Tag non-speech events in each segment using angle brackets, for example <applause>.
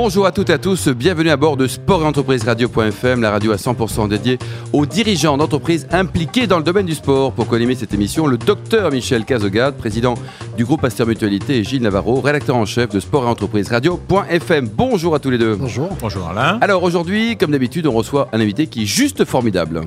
Bonjour à toutes et à tous, bienvenue à bord de Sport et Entreprise Radio.fm, la radio à 100% dédiée aux dirigeants d'entreprises impliqués dans le domaine du sport. Pour co-animer cette émission, le docteur Michel Cazogade, président du groupe Pasteur Mutualité, et Gilles Navarro, rédacteur en chef de Sport et Entreprise Radio.fm. Bonjour à tous les deux. Bonjour. Bonjour Alain. Alors aujourd'hui, comme d'habitude, on reçoit un invité qui est juste formidable.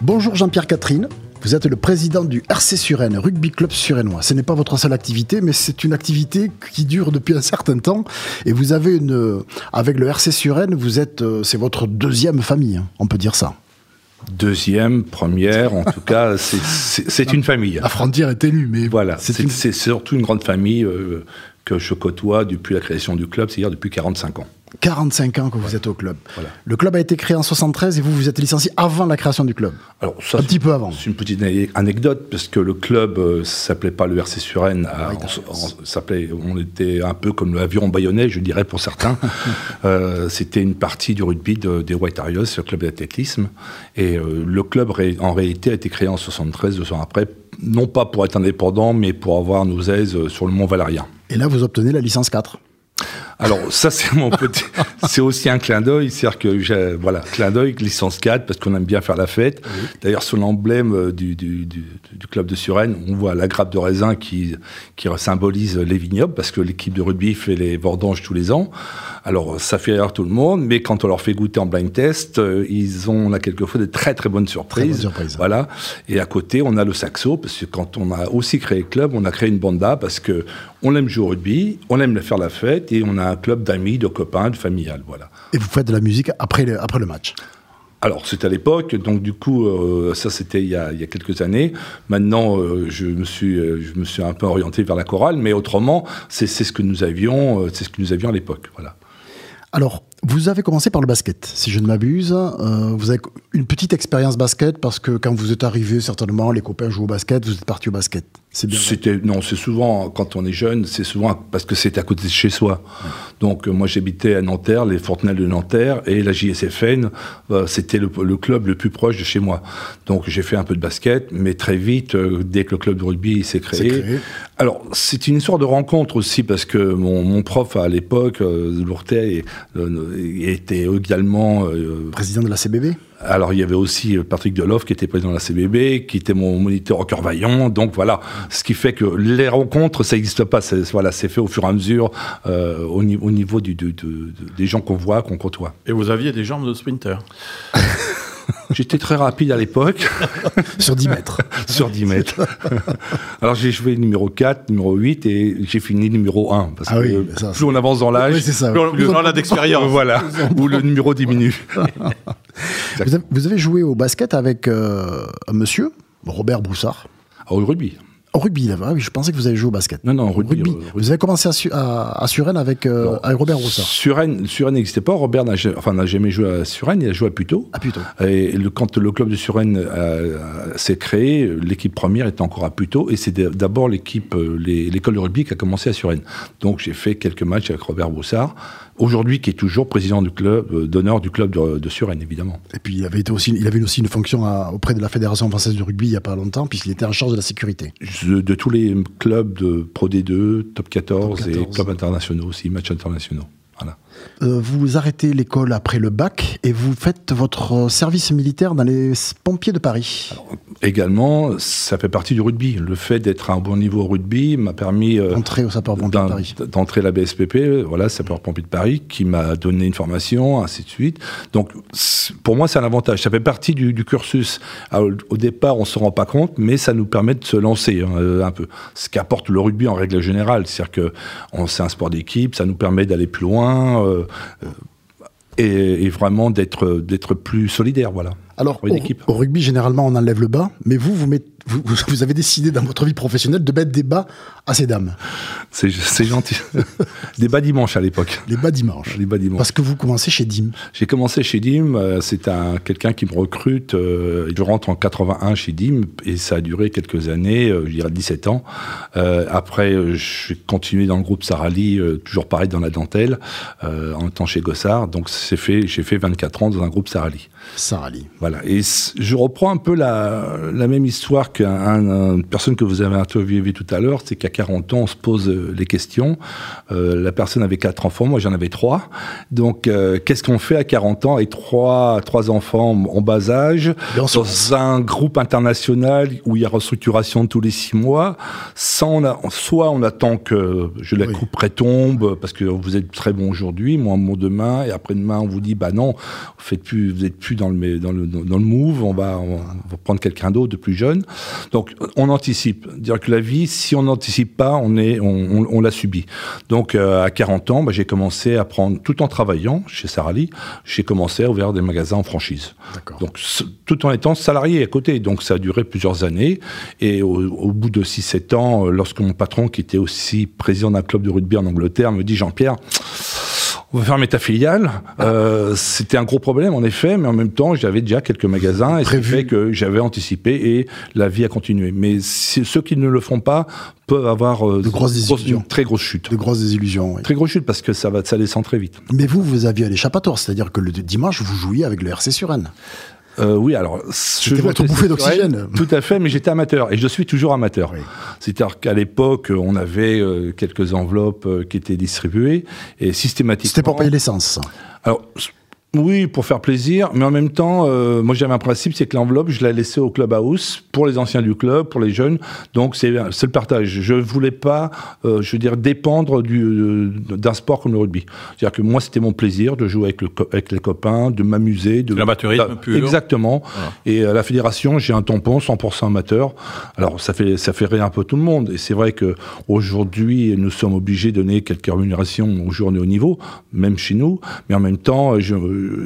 Bonjour Jean-Pierre Catherine. Vous êtes le président du RC Suresnes, Rugby Club Suresnois. Ce n'est pas votre seule activité, mais c'est une activité qui dure depuis un certain temps. Et vous avez une, avec le RC Suresnes, vous êtes, euh, c'est votre deuxième famille, hein, on peut dire ça. Deuxième, première, en tout cas, <laughs> c'est- une famille. La frontière est ténue, mais Voilà, c'est c'est une- c'est surtout une grande famille euh, que je côtoie depuis la création du club, c'est-à-dire depuis 45 ans. 45 ans que vous êtes au club. Voilà. Le club a été créé en 73 et vous, vous êtes licencié avant la création du club. Alors, ça, Un c'est- petit peu avant. C'est une petite ane- anecdote, parce que le club euh, s'appelait pas le RC Suresnes, on, s'appelait- était un peu comme l'aviron bayonnais, je dirais pour certains. <laughs> Euh, C'était une partie du rugby de- des White Harriers, le club d'athlétisme. Et euh, le club, en réalité, a été créé en 73, deux ans après, non pas pour être indépendant, mais pour avoir nos aises sur le Mont Valérien. Et là, vous obtenez la licence 4. Alors ça c'est mon petit, <laughs> c'est aussi un clin d'œil, c'est-à-dire que j'ai, voilà, clin d'œil, licence 4 parce qu'on aime bien faire la fête. D'ailleurs sur l'emblème euh, du, du, du, du club de Suresnes, on voit la grappe de raisin qui qui symbolise les vignobles parce que l'équipe de rugby fait les vendanges tous les ans. Alors ça fait rire tout le monde, mais quand on leur fait goûter en blind test, euh, ils ont on a quelquefois des très très bonnes surprises. Très bonnes surprises. Voilà. Et à côté, on a le saxo, parce que quand on a aussi créé le club, on a créé une banda parce que on aime jouer au rugby, on aime faire la fête, et on a un club d'amis, de copains, de familial. Voilà. Et vous faites de la musique après le, après le match? Alors, c'était à l'époque, donc du coup, euh, ça c'était il, y a- il y a quelques années. Maintenant, euh, je, me suis, euh, je me suis un peu orienté vers la chorale, mais autrement, c'est ce que nous avions, c'est ce que nous avions à l'époque. Voilà. Alors, vous avez commencé par le basket, si je ne m'abuse. Euh, vous avez une petite expérience basket parce que quand vous êtes arrivé, certainement, les copains jouent au basket, vous êtes parti au basket. C'est bien. C'était non, c'est souvent quand on est jeune, c'est souvent parce que c'est à côté de chez soi. Donc euh, moi j'habitais à Nanterre, les Fortenelles de Nanterre et la JSFN, euh, c'était le, le club le plus proche de chez moi. Donc j'ai fait un peu de basket, mais très vite, euh, dès que le club de rugby s'est créé. Alors c'est une histoire de rencontre aussi parce que mon, mon prof à l'époque, Lourtet, euh, était également euh, Président de la CBB alors il y avait aussi euh, Patrick Deloff qui était président de la CBB, qui était mon moniteur au cœur vaillant. Donc voilà, ce qui fait que les rencontres, ça n'existe pas. C'est voilà, c'est fait au fur et à mesure euh, au, ni- au niveau du, du- du- des gens qu'on voit, qu'on côtoie. Et vous aviez des jambes de sprinter? <laughs> J'étais très rapide à l'époque, <laughs> sur 10 mètres. <laughs> sur 10 mètres. <laughs> Alors j'ai joué numéro 4, numéro 8 et j'ai fini numéro 1. Parce Ah que oui, euh, ça, plus on avance dans l'âge, Oui. Plus on, plus on a d'expérience. voilà, où le numéro diminue. Vous avez, vous avez joué au basket avec euh, un monsieur, Robert Broussard. Au rugby. Au rugby, là, oui, je pensais que vous avez joué au basket. Non, non, au rugby. euh, rugby. Vous avez commencé à, Su- à, à Suresnes avec, euh, avec Robert Broussard. Suresnes, Suresnes n'existait pas. Robert n'a enfin, jamais joué à Suresnes, il a joué à Puteaux. Ah, plutôt. Et le, quand le club de Suresnes euh, s'est créé, l'équipe première était encore à Puteaux, et c'est d'abord l'équipe, l'école de rugby qui a commencé à Suresnes. Donc j'ai fait quelques matchs avec Robert Broussard, aujourd'hui qui est toujours président du club, euh, d'honneur du club de, de Suresnes, évidemment. Et puis il avait, été aussi, il avait aussi une fonction à- auprès de la Fédération française de rugby il n'y a pas longtemps, puisqu'il était en charge de la sécurité. De, de tous les clubs de Pro D2, Top 14, Top et 14. clubs internationaux aussi, matchs internationaux. Voilà. Euh, vous arrêtez l'école après le bac et vous faites votre euh, service militaire dans les pompiers de Paris. Également, ça fait partie du rugby. Le fait d'être à un bon niveau au rugby m'a permis euh, Entrée au sapeur-pompier de Paris. d'entrer la BSPP, voilà, sapeur-pompier de Paris, qui m'a donné une formation, ainsi de suite. Donc, pour moi, c'est un avantage. Ça fait partie du, du cursus. Alors, au départ, on se rend pas compte, mais ça nous permet de se lancer hein, un peu. Ce qu'apporte le rugby en règle générale, c'est-à-dire que c'est un sport d'équipe, ça nous permet d'aller plus loin. Euh, euh, et, et vraiment d'être plus solidaire, voilà. Alors, au, au rugby, généralement, on enlève le bas, mais vous, vous, mettez- vous, vous avez décidé dans votre vie professionnelle de mettre des bas à ces dames. C'est gentil. <laughs> Des bas dimanches à l'époque. Les bas dimanches. Les bas dimanches. Parce que vous commencez chez Dim. J'ai commencé chez DIM, euh, c'est un quelqu'un qui me recrute. euh, je rentre en 81 chez DIM et ça a duré quelques années, euh, je dirais 17 ans. Euh, après, euh, j'ai continué dans le groupe Sarali, euh, toujours pareil dans la dentelle, euh, en étant chez Gossard. Donc c'est fait, j'ai fait 24 ans dans un groupe Sarali. Sarah Lee. Voilà. Et je reprends un peu la, la même histoire qu'une personne que vous avez interviewée tout à l'heure, c'est qu'à 40 ans, on se pose euh, les questions. Euh, la personne avait quatre enfants, moi j'en avais trois. Donc, euh, qu'est-ce qu'on fait à 40 ans? Avec trois, trois enfants en bas âge, dans un groupe international où il y a restructuration tous les six mois, sans, soit on attend que je la Oui. coupe retombe, parce que vous êtes très bon aujourd'hui, moi bon demain, et après-demain on vous dit, bah non, vous faites plus, vous êtes plus dans le, dans le, dans le move, on va, on va prendre quelqu'un d'autre de plus jeune. Donc on anticipe. Dire que la vie, si on n'anticipe pas, on, est, on, on, on la subit. Donc euh, à 40 ans, bah, j'ai commencé à prendre, tout en travaillant chez Sarali, j'ai commencé à ouvrir des magasins en franchise. Donc tout en étant salarié à côté. Donc ça a duré plusieurs années. Et au, au bout de 6-7 ans, euh, lorsque mon patron, qui était aussi président d'un club de rugby en Angleterre, me dit Jean-Pierre, on va fermer ta filiale. Euh, C'était un gros problème, en effet, mais en même temps, j'avais déjà quelques magasins et ce qui Prévu. fait que j'avais anticipé et la vie a continué. Mais si- ceux qui ne le font pas peuvent avoir euh, De grosses désillusions. très grosse chute. De grosses désillusions. oui. Très grosse chute parce que ça va, ça descend très vite. Mais vous, vous aviez l'échappatoire, c'est-à-dire que le dimanche, vous jouiez avec le RC Suresnes. Euh, oui, alors. je votre bouffée d'oxygène. Tout à fait, mais j'étais amateur et je suis toujours amateur. Oui. C'est-à-dire qu'à l'époque, on avait euh, quelques enveloppes euh, qui étaient distribuées et systématiquement. C'était pour payer l'essence. Alors, oui, pour faire plaisir, mais en même temps, euh, moi j'avais un principe, c'est que l'enveloppe, je la laissais au clubhouse pour les anciens du club, pour les jeunes. Donc c'est le partage. Je voulais pas, euh, je veux dire, dépendre du, euh, d'un sport comme le rugby. C'est-à-dire que moi, c'était mon plaisir de jouer avec, le, avec les copains, de m'amuser, de L'amateurisme d'a- pur. Exactement. Et à la fédération, j'ai un tampon 100% amateur. Alors ça fait ça fait rire un peu tout le monde. Et c'est vrai que aujourd'hui, nous sommes obligés de donner quelques rémunérations aux journées au niveau, même chez nous. Mais en même temps, je,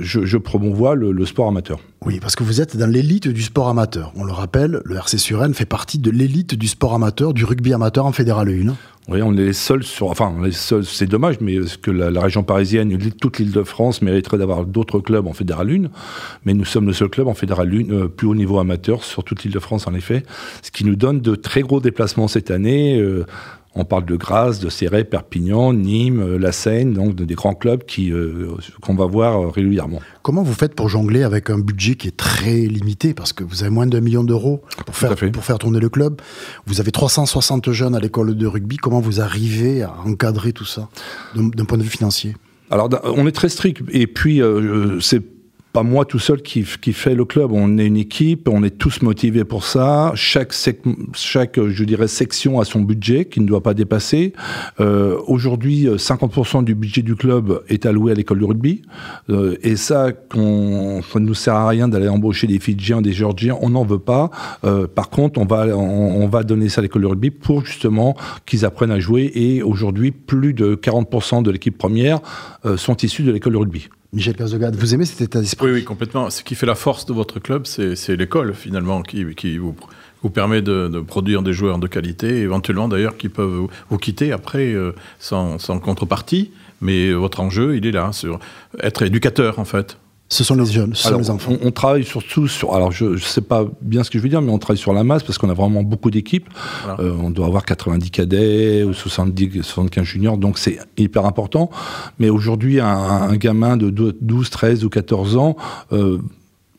je, je promouvois le, le sport amateur. Oui, parce que vous êtes dans l'élite du sport amateur. On le rappelle, le RC Suresnes fait partie de l'élite du sport amateur, du rugby amateur en Fédéral 1. Oui, on est les seuls sur. Enfin, on est les seuls. C'est dommage, mais parce que la, la région parisienne, l'île- toute l'Île-de-France mériterait d'avoir d'autres clubs en Fédéral 1. Mais nous sommes le seul club en Fédéral 1, euh, plus haut niveau amateur sur toute l'Île-de-France, en effet. Ce qui nous donne de très gros déplacements cette année. Euh, on parle de Grasse, de Céret, Perpignan, Nîmes, euh, La Seine, donc de- des grands clubs qui euh, qu'on va voir euh, régulièrement. Comment vous faites pour jongler avec un budget qui est très limité? Parce que vous avez moins d'un million d'euros pour faire, pour tourner le club. Vous avez 360 jeunes à l'école de rugby. Comment vous arrivez à encadrer tout ça d'un point de vue financier? Alors, on est très strict. Et puis, euh, c'est pas moi tout seul qui, qui fait le club. On est une équipe, on est tous motivés pour ça. Chaque, je dirais, section a son budget qui ne doit pas dépasser. Euh, Aujourd'hui, euh, 50% du budget du club est alloué à l'école de rugby. Euh, et ça, ça ne nous sert à rien d'aller embaucher des Fidjiens, des Géorgiens. On n'en veut pas. Euh, par contre, on va, on, va donner ça à l'école de rugby pour justement qu'ils apprennent à jouer. Et aujourd'hui, plus de 40% de l'équipe première sont issus de l'école de rugby. Michel Cazogade, vous aimez cet état d'esprit? Oui, oui, complètement. Ce qui fait la force de votre club, c'est l'école, finalement, qui, vous, permet de, produire des joueurs de qualité, éventuellement d'ailleurs qui peuvent vous, vous quitter après euh, sans, sans contrepartie. Mais votre enjeu, il est là, sur être éducateur, en fait. Ce sont les jeunes, ce sont les enfants. On, on travaille surtout sur. Alors, je ne sais pas bien ce que je veux dire, mais on travaille sur la masse parce qu'on a vraiment beaucoup d'équipes. Voilà. Euh, on doit avoir 90 cadets ou 70, 75 juniors, donc c'est hyper important. Mais aujourd'hui, un, un gamin de 12, 13 ou 14 ans. euh,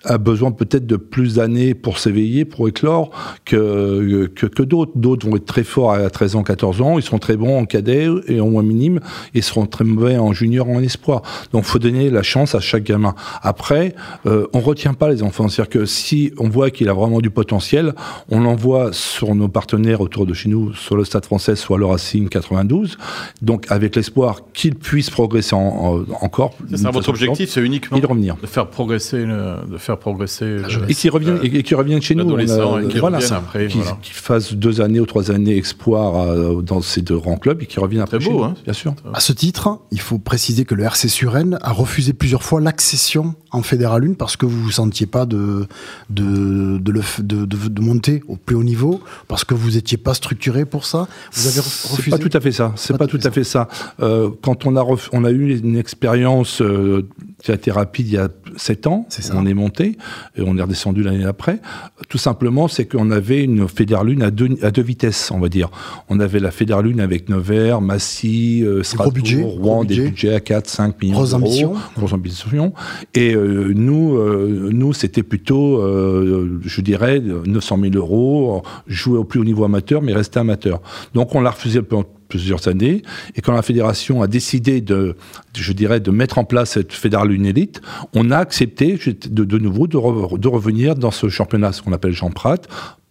a besoin peut-être de plus d'années pour s'éveiller, pour éclore, que, que, que d'autres. D'autres vont être très forts à 13 ans, 14 ans, ils seront très bons en cadet et en moins minime, et seront très mauvais en junior, en espoir. Donc, faut donner la chance à chaque gamin. Après, euh, on retient pas les enfants. C'est-à-dire que si on voit qu'il a vraiment du potentiel, on l'envoie sur nos partenaires autour de chez nous, sur le Stade français, soit le Racing 92, donc avec l'espoir qu'il puisse progresser en- en- encore. C'est ça, votre objectif, c'est uniquement de revenir. de faire progresser, le- de faire faire progresser. et qui reviennent, et qui reviennent chez nous. On qui voilà, après. Qui, qui, fassent deux années ou trois années exploit dans ces deux grands clubs et qui reviennent après. Très beau, hein, bien sûr. À ce titre, il faut préciser que le RC Suresnes a refusé plusieurs fois l'accession en Fédéral 1 parce que vous vous sentiez pas de de, de, de, de, monter au plus haut niveau, parce que vous n'étiez pas structuré pour ça. Vous avez refusé. C'est pas tout à fait ça. C'est pas, tout à fait ça. Euh, quand on a on a eu une expérience euh, qui a été rapide il y a sept ans, on est monté et on est redescendu l'année après. Tout simplement, c'est qu'on avait une Fédéralune à deux, à deux vitesses, on va dire. On avait la Fédéralune avec Nevers, Massy, euh, Strasbourg, budget, Rouen, des budgets à 4, 5 millions Grosse ambition. Grosse ambition. Et euh, nous, euh, nous c'était plutôt, je dirais, 900 000 euros, jouer au plus haut niveau amateur, mais rester amateur. Donc on l'a refusé pendant plusieurs années. Et quand la fédération a décidé de, je dirais, de mettre en place cette Fédéralune Élite, on a accepté de, nouveau de, de, revenir dans ce championnat, ce qu'on appelle Jean Prat,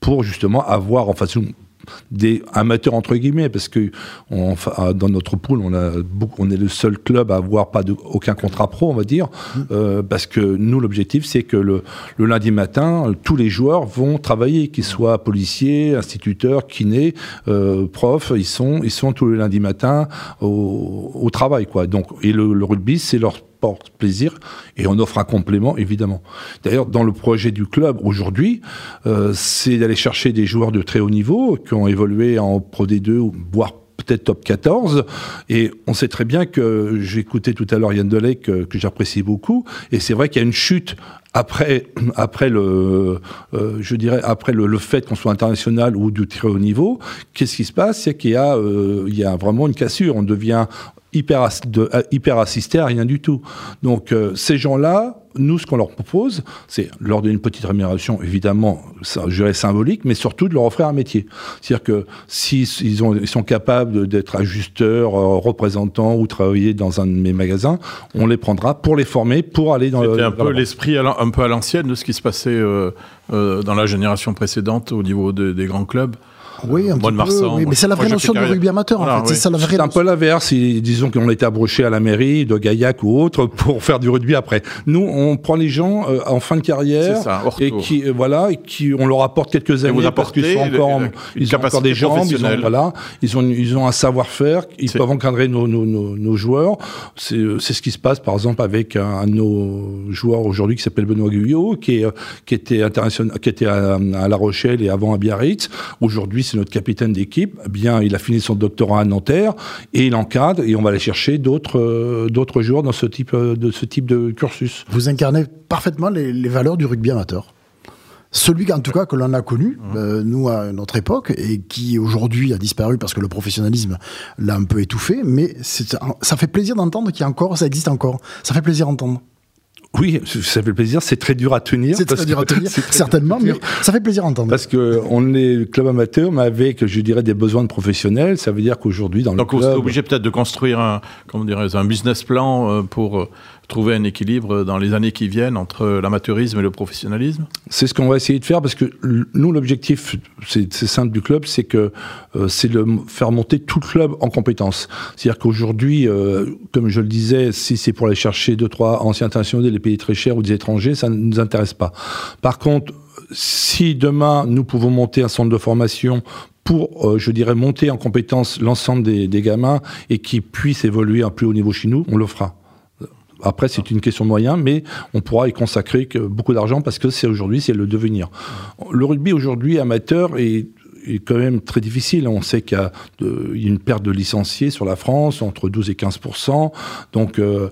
pour justement avoir en façon des amateurs entre guillemets parce que on, dans notre pool on a on est le seul club à avoir pas de, aucun contrat pro on va dire. Mmh. euh, parce que nous l'objectif c'est que le, le, lundi matin tous les joueurs vont travailler qu'ils soient policiers instituteurs kinés euh, profs ils sont ils sont tous les lundis matin au, au travail quoi. Donc et le, le rugby c'est leur porte plaisir et on offre un complément évidemment. D'ailleurs, dans le projet du club aujourd'hui, euh, c'est d'aller chercher des joueurs de très haut niveau qui ont évolué en Pro D2 voire peut-être top 14. Et on sait très bien que écouté tout à l'heure Yann Delay que, j'apprécie beaucoup. Et c'est vrai qu'il y a une chute après, <clears throat> après le, euh, je dirais après le, fait qu'on soit international ou du très haut niveau. Qu'est-ce qui se passe? C'est qu'il y a, euh, y a vraiment une cassure. On devient hyper, euh, hyper assisté à rien du tout. Donc ces gens-là, nous, ce qu'on leur propose, c'est leur donner une petite rémunération, évidemment, je dirais symbolique, mais surtout de leur offrir un métier. C'est-à-dire que s'ils ils ils sont capables d'être ajusteurs, euh, représentants ou travailler dans un de mes magasins, on les prendra pour les former, pour aller dans C'était un peu l'esprit un peu à l'ancienne de ce qui se passait euh, euh, dans la génération précédente au niveau de, des grands clubs. Oui, un petit peu, oui, mais c'est la vraie notion de rugby amateur, en fait. C'est vraie un peu l'inverse. Disons qu'on était abroché à la mairie de Gaillac ou autre <laughs> pour faire du rugby après. Nous, on prend les gens euh, en fin de carrière ça, et qui, euh, voilà, et qui, on leur apporte quelques années parce qu'ils sont encore, ils ont encore des jambes, ils ont, voilà, ils ont, ils ont un savoir-faire, ils peuvent encadrer nos, nos, nos, nos joueurs. C'est ce qui se passe, par exemple, avec un, de nos joueurs aujourd'hui qui s'appelle Benoît Guyot, qui, est, qui était international, qui était à, à La Rochelle et avant à Biarritz. Aujourd'hui, c'est notre capitaine d'équipe. Eh bien, il a fini son doctorat à Nanterre et il encadre et on va aller chercher d'autres euh, d'autres joueurs dans ce type euh, de ce type de cursus. Vous incarnez parfaitement les, les valeurs du rugby amateur. Celui en tout cas que l'on a connu, mmh. euh, nous à notre époque, et qui aujourd'hui a disparu parce que le professionnalisme l'a un peu étouffé, mais ça fait plaisir d'entendre qu'il y a encore, ça existe encore. Ça fait plaisir d'entendre. Oui, ça fait plaisir. C'est très dur à tenir. C'est très dur à tenir, <laughs> certainement, mais ça fait plaisir à entendre. Parce que on est club amateur, mais avec, je dirais, des besoins de professionnels. Ça veut dire qu'aujourd'hui, dans Donc le club... Donc, on est obligé peut-être de construire un, comment dirais, un business plan euh, pour euh, trouver un équilibre dans les années qui viennent entre l'amateurisme et le professionnalisme C'est ce qu'on va essayer de faire parce que nous, l'objectif, c'est simple du club, c'est que euh, c'est de faire monter tout le club en compétences. C'est-à-dire qu'aujourd'hui, euh, comme je le disais, si c'est pour aller chercher deux, trois anciens internationaux des pays très chers ou des étrangers, ça ne nous intéresse pas. Par contre, si demain nous pouvons monter un centre de formation pour, euh, je dirais, monter en compétence l'ensemble des, gamins et qui puissent évoluer à un plus haut niveau chez nous, on le fera. Après, c'est une question de moyens, mais on pourra y consacrer beaucoup d'argent parce que c'est aujourd'hui, c'est le devenir. Le rugby aujourd'hui amateur est est quand même très difficile. On sait qu'il y, a une perte de licenciés sur la France, entre 12 et 15% Donc, euh,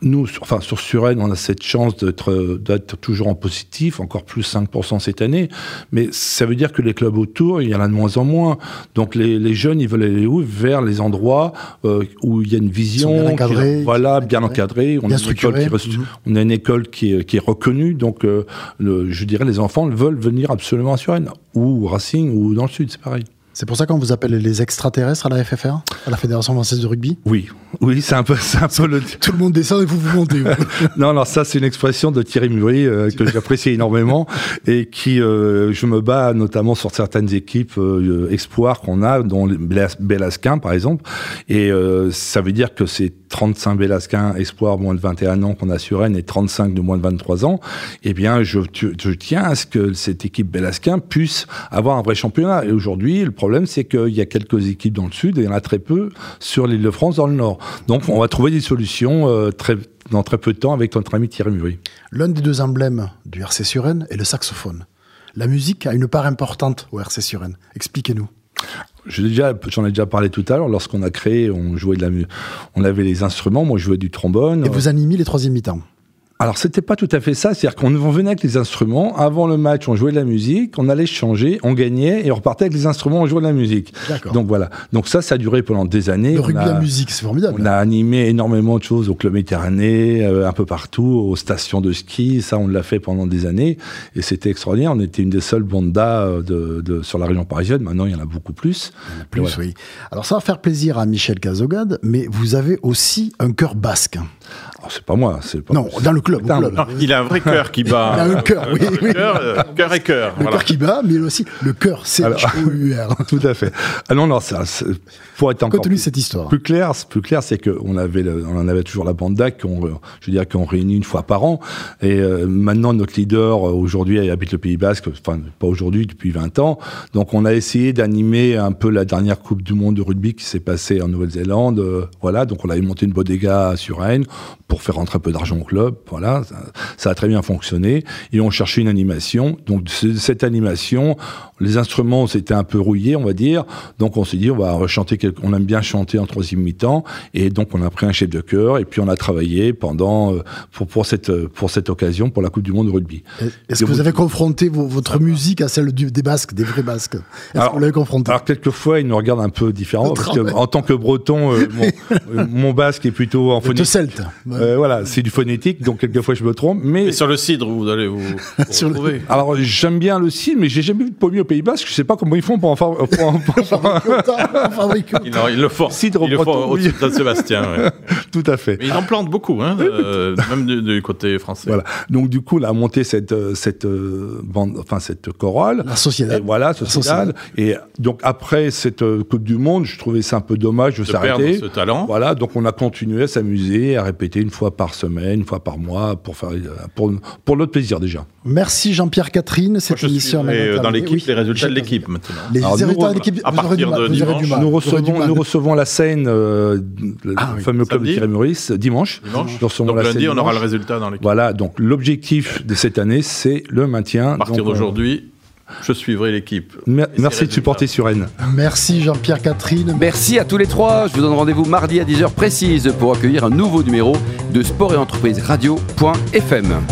nous, enfin, sur Suresnes, on a cette chance d'être toujours en positif, encore plus 5% cette année. Mais ça veut dire que les clubs autour, il y en a de moins en moins. Donc, les, les jeunes, ils veulent aller où? Vers les endroits euh, où il y a une vision. Bien encadré, voilà, bien encadré. On, a une école qui, mmh. on a une école qui est, qui est reconnue. Donc, euh, le, je dirais, les enfants veulent venir absolument à Suresnes, ou Racing, ou dans le Sud, c'est pareil. C'est pour ça qu'on vous appelle les extraterrestres à la FFR, à la Fédération française de rugby? Oui, oui, c'est un peu, c'est un peu le. <laughs> Tout le monde descend et vous vous montez. <laughs> non, alors ça, c'est une expression de Thierry Murray euh, que j'apprécie énormément et qui, euh, je me bats notamment sur certaines équipes euh, espoirs qu'on a, dont Belasquin par exemple, et ça veut dire que c'est 35 Belasquin espoirs moins de 21 ans qu'on a sur Rennes et 35 de moins de 23 ans. Eh bien, je, tiens à ce que cette équipe Belasquin puisse avoir un vrai championnat. Et aujourd'hui, le problème, c'est qu'il y a quelques équipes dans le sud et il y en a très peu sur l'île de France dans le nord. Donc, on va trouver des solutions euh, très, dans très peu de temps avec notre ami Thierry Murray. L'un des deux emblèmes du RC Suren est le saxophone. La musique a une part importante au RC Suren. Expliquez-nous. J'en ai déjà parlé tout à l'heure. Lorsqu'on a créé, on jouait de la, on avait les instruments. Moi, je jouais du trombone. Et vous animez les troisième mi-temps. Alors c'était pas tout à fait ça, c'est-à-dire qu'on venait avec les instruments, avant le match on jouait de la musique, on allait changer, on gagnait et on repartait avec les instruments, on jouait de la musique. Donc voilà, donc ça ça a duré pendant des années. Le rugby à musique, c'est formidable. On a animé énormément de choses au club Méditerranée, euh, un peu partout, aux stations de ski, ça on l'a fait pendant des années et c'était extraordinaire. On était une des seules bandas euh, de, sur la région parisienne, maintenant il y en a beaucoup plus. Il y en a plus, oui. Alors ça va faire plaisir à Michel Cazogade, mais vous avez aussi un cœur basque. Oh, c'est pas moi, c'est pas. Non, dans le club. Il a un vrai <laughs> cœur qui bat. il a un cœur, oui. oui. Euh, cœur, et cœur. Le cœur qui bat, mais aussi le cœur, c'est H-O-U-R. <laughs> Tout à fait. Ah non, non, ça, pour être encore plus, cette histoire. plus clair, plus clair, c'est qu'on avait, on en avait toujours la bande d'AC, qu'on, je veux dire, qu'on réunit une fois par an. Et euh, maintenant, notre leader euh, aujourd'hui habite le Pays Basque, enfin pas aujourd'hui, depuis 20 ans. Donc, on a essayé d'animer un peu la dernière Coupe du Monde de rugby qui s'est passée en Nouvelle-Zélande. voilà, donc on avait monté une bodega sur Rennes pour faire rentrer un peu d'argent au club. Voilà, ça, a très bien fonctionné. Et on cherchait une animation. Donc cette animation, les instruments c'était un peu rouillés, on va dire. Donc on s'est dit on va rechanter. On aime bien chanter en troisième mi-temps. Et donc on a pris un chef de chœur et puis on a travaillé pendant euh, pour pour cette pour cette occasion pour la Coupe du Monde de rugby. Est-ce que vous avez confronté votre musique à celle du, des Basques, des vrais Basques? Est-ce que vous l'avez confronté Alors quelquefois ils nous regardent un peu différemment parce que, en tant que Breton, euh, euh, <laughs> mon, basque est plutôt en phonétique. celte. Euh, voilà, c'est du phonétique, donc quelquefois je me trompe. Mais Et sur le cidre, vous allez vous, retrouver. Alors j'aime bien le cidre, mais j'ai jamais vu de pommier au Pays Basque. Je sais pas comment ils font pour en faire. ils, le font. Cidre ils le font au de Sébastien. <laughs> Tout à fait. Mais ils en plantent beaucoup, hein, euh, même du, côté français. Voilà. Donc du coup, là, a monté cette euh, cette bande, enfin cette chorale. La société. Voilà, sociétale. Et donc après cette Coupe du Monde, je trouvais ça un peu dommage de, s'arrêter. ce talent. Voilà, donc on a continué à s'amuser, à répéter une fois par semaine, une fois par mois, pour, faire, pour, pour notre plaisir déjà. Merci Jean-Pierre Catherine. Cette émission euh, dans l'équipe, les résultats de l'équipe maintenant. Les résultats de l'équipe, à partir de dimanche, nous recevons, nous recevons la scène, euh, le ah fameux club de Thierry Maurice, dimanche. dimanche. donc lundi, on aura le résultat dans l'équipe. Voilà, donc l'objectif de cette année, c'est le maintien. À partir d'aujourd'hui, je suivrai l'équipe. Merci de supporter sur N. Merci Jean-Pierre Catherine. Merci à tous les trois. Je vous donne rendez-vous mardi à 10h précise pour accueillir un nouveau numéro de Sport et Entreprise Radio.fm.